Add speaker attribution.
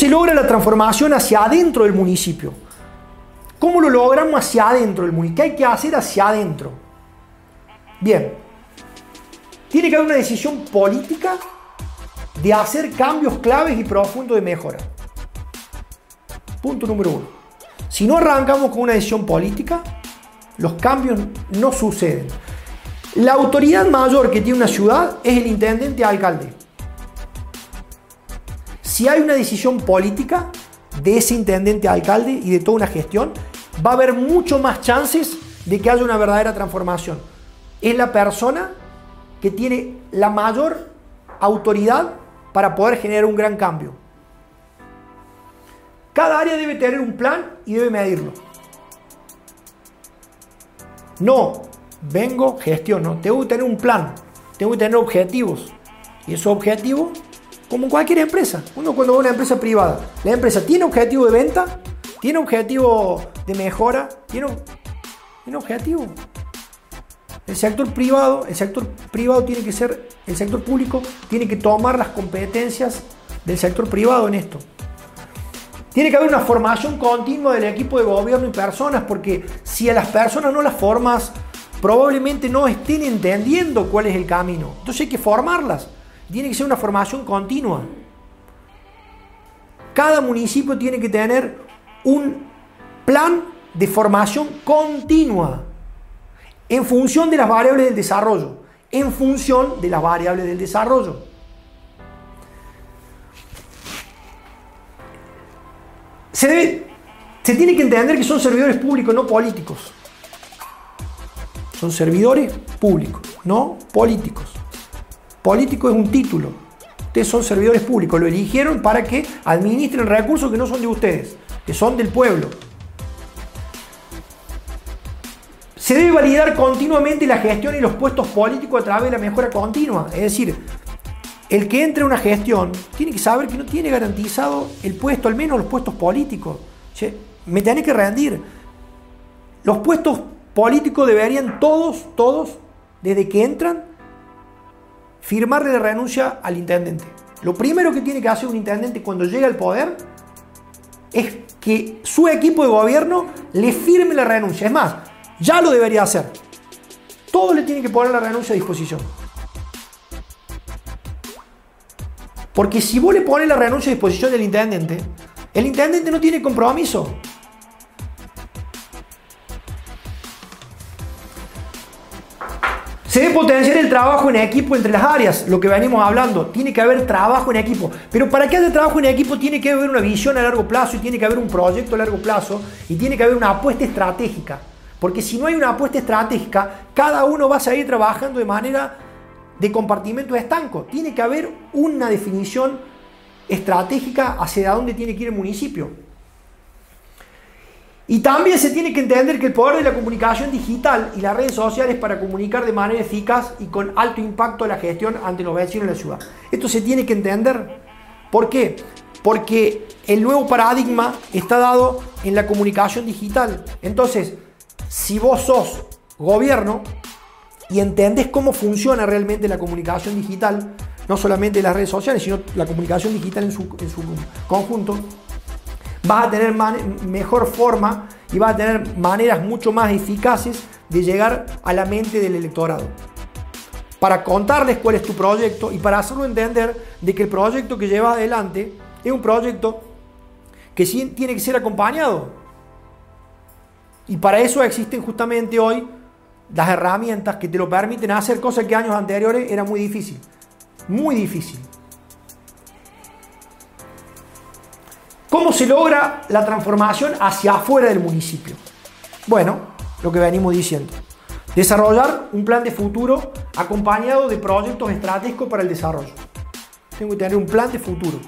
Speaker 1: se logra la transformación hacia adentro del municipio? ¿Cómo lo logramos hacia adentro del municipio? ¿Qué hay que hacer hacia adentro? Bien, tiene que haber una decisión política de hacer cambios claves y profundos de mejora. Punto número uno. Si no arrancamos con una decisión política, los cambios no suceden. La autoridad mayor que tiene una ciudad es el intendente alcalde. Si hay una decisión política de ese intendente alcalde y de toda una gestión, va a haber mucho más chances de que haya una verdadera transformación. Es la persona que tiene la mayor autoridad para poder generar un gran cambio. Cada área debe tener un plan y debe medirlo. No, vengo, gestiono. Tengo que tener un plan, tengo que tener objetivos. Y esos objetivos, como cualquier empresa, uno cuando va a una empresa privada, la empresa tiene objetivo de venta, tiene objetivo de mejora, tiene, tiene objetivo. El sector privado, el sector privado tiene que ser, el sector público tiene que tomar las competencias del sector privado en esto. Tiene que haber una formación continua del equipo de gobierno y personas, porque si a las personas no las formas, probablemente no estén entendiendo cuál es el camino. Entonces hay que formarlas. Tiene que ser una formación continua. Cada municipio tiene que tener un plan de formación continua en función de las variables del desarrollo, en función de las variables del desarrollo. Se, se tiene que entender que son servidores públicos, no políticos. Son servidores públicos, no políticos. Político es un título. Ustedes son servidores públicos, lo eligieron para que administren recursos que no son de ustedes, que son del pueblo. Se debe validar continuamente la gestión y los puestos políticos a través de la mejora continua. Es decir, el que entre a una gestión tiene que saber que no tiene garantizado el puesto, al menos los puestos políticos. me tiene que rendir. Los puestos políticos deberían todos, todos, desde que entran, firmarle la renuncia al intendente. Lo primero que tiene que hacer un intendente cuando llega al poder es que su equipo de gobierno le firme la renuncia. Es más, ya lo debería hacer. Todo le tiene que poner la renuncia a disposición. Porque si vos le pones la renuncia a disposición del intendente, el intendente no tiene compromiso. Se debe potenciar el trabajo en equipo entre las áreas, lo que venimos hablando. Tiene que haber trabajo en equipo. Pero para que haya trabajo en equipo tiene que haber una visión a largo plazo y tiene que haber un proyecto a largo plazo y tiene que haber una apuesta estratégica. Porque si no hay una apuesta estratégica, cada uno va a seguir trabajando de manera de compartimento estanco. Tiene que haber una definición estratégica hacia dónde tiene que ir el municipio. Y también se tiene que entender que el poder de la comunicación digital y las redes sociales para comunicar de manera eficaz y con alto impacto la gestión ante los vecinos de la ciudad. Esto se tiene que entender. ¿Por qué? Porque el nuevo paradigma está dado en la comunicación digital. Entonces, si vos sos gobierno y entendés cómo funciona realmente la comunicación digital, no solamente las redes sociales, sino la comunicación digital en su, conjunto, vas a tener mejor forma y vas a tener maneras mucho más eficaces de llegar a la mente del electorado. Para contarles cuál es tu proyecto y para hacerlo entender de que el proyecto que llevas adelante es un proyecto que sí tiene que ser acompañado y para eso existen justamente hoy las herramientas que te lo permiten hacer cosas que años anteriores era muy difícil. Muy difícil. ¿Cómo se logra la transformación hacia afuera del municipio? Bueno, lo que venimos diciendo. Desarrollar un plan de futuro acompañado de proyectos estratégicos para el desarrollo. Tengo que tener un plan de futuro.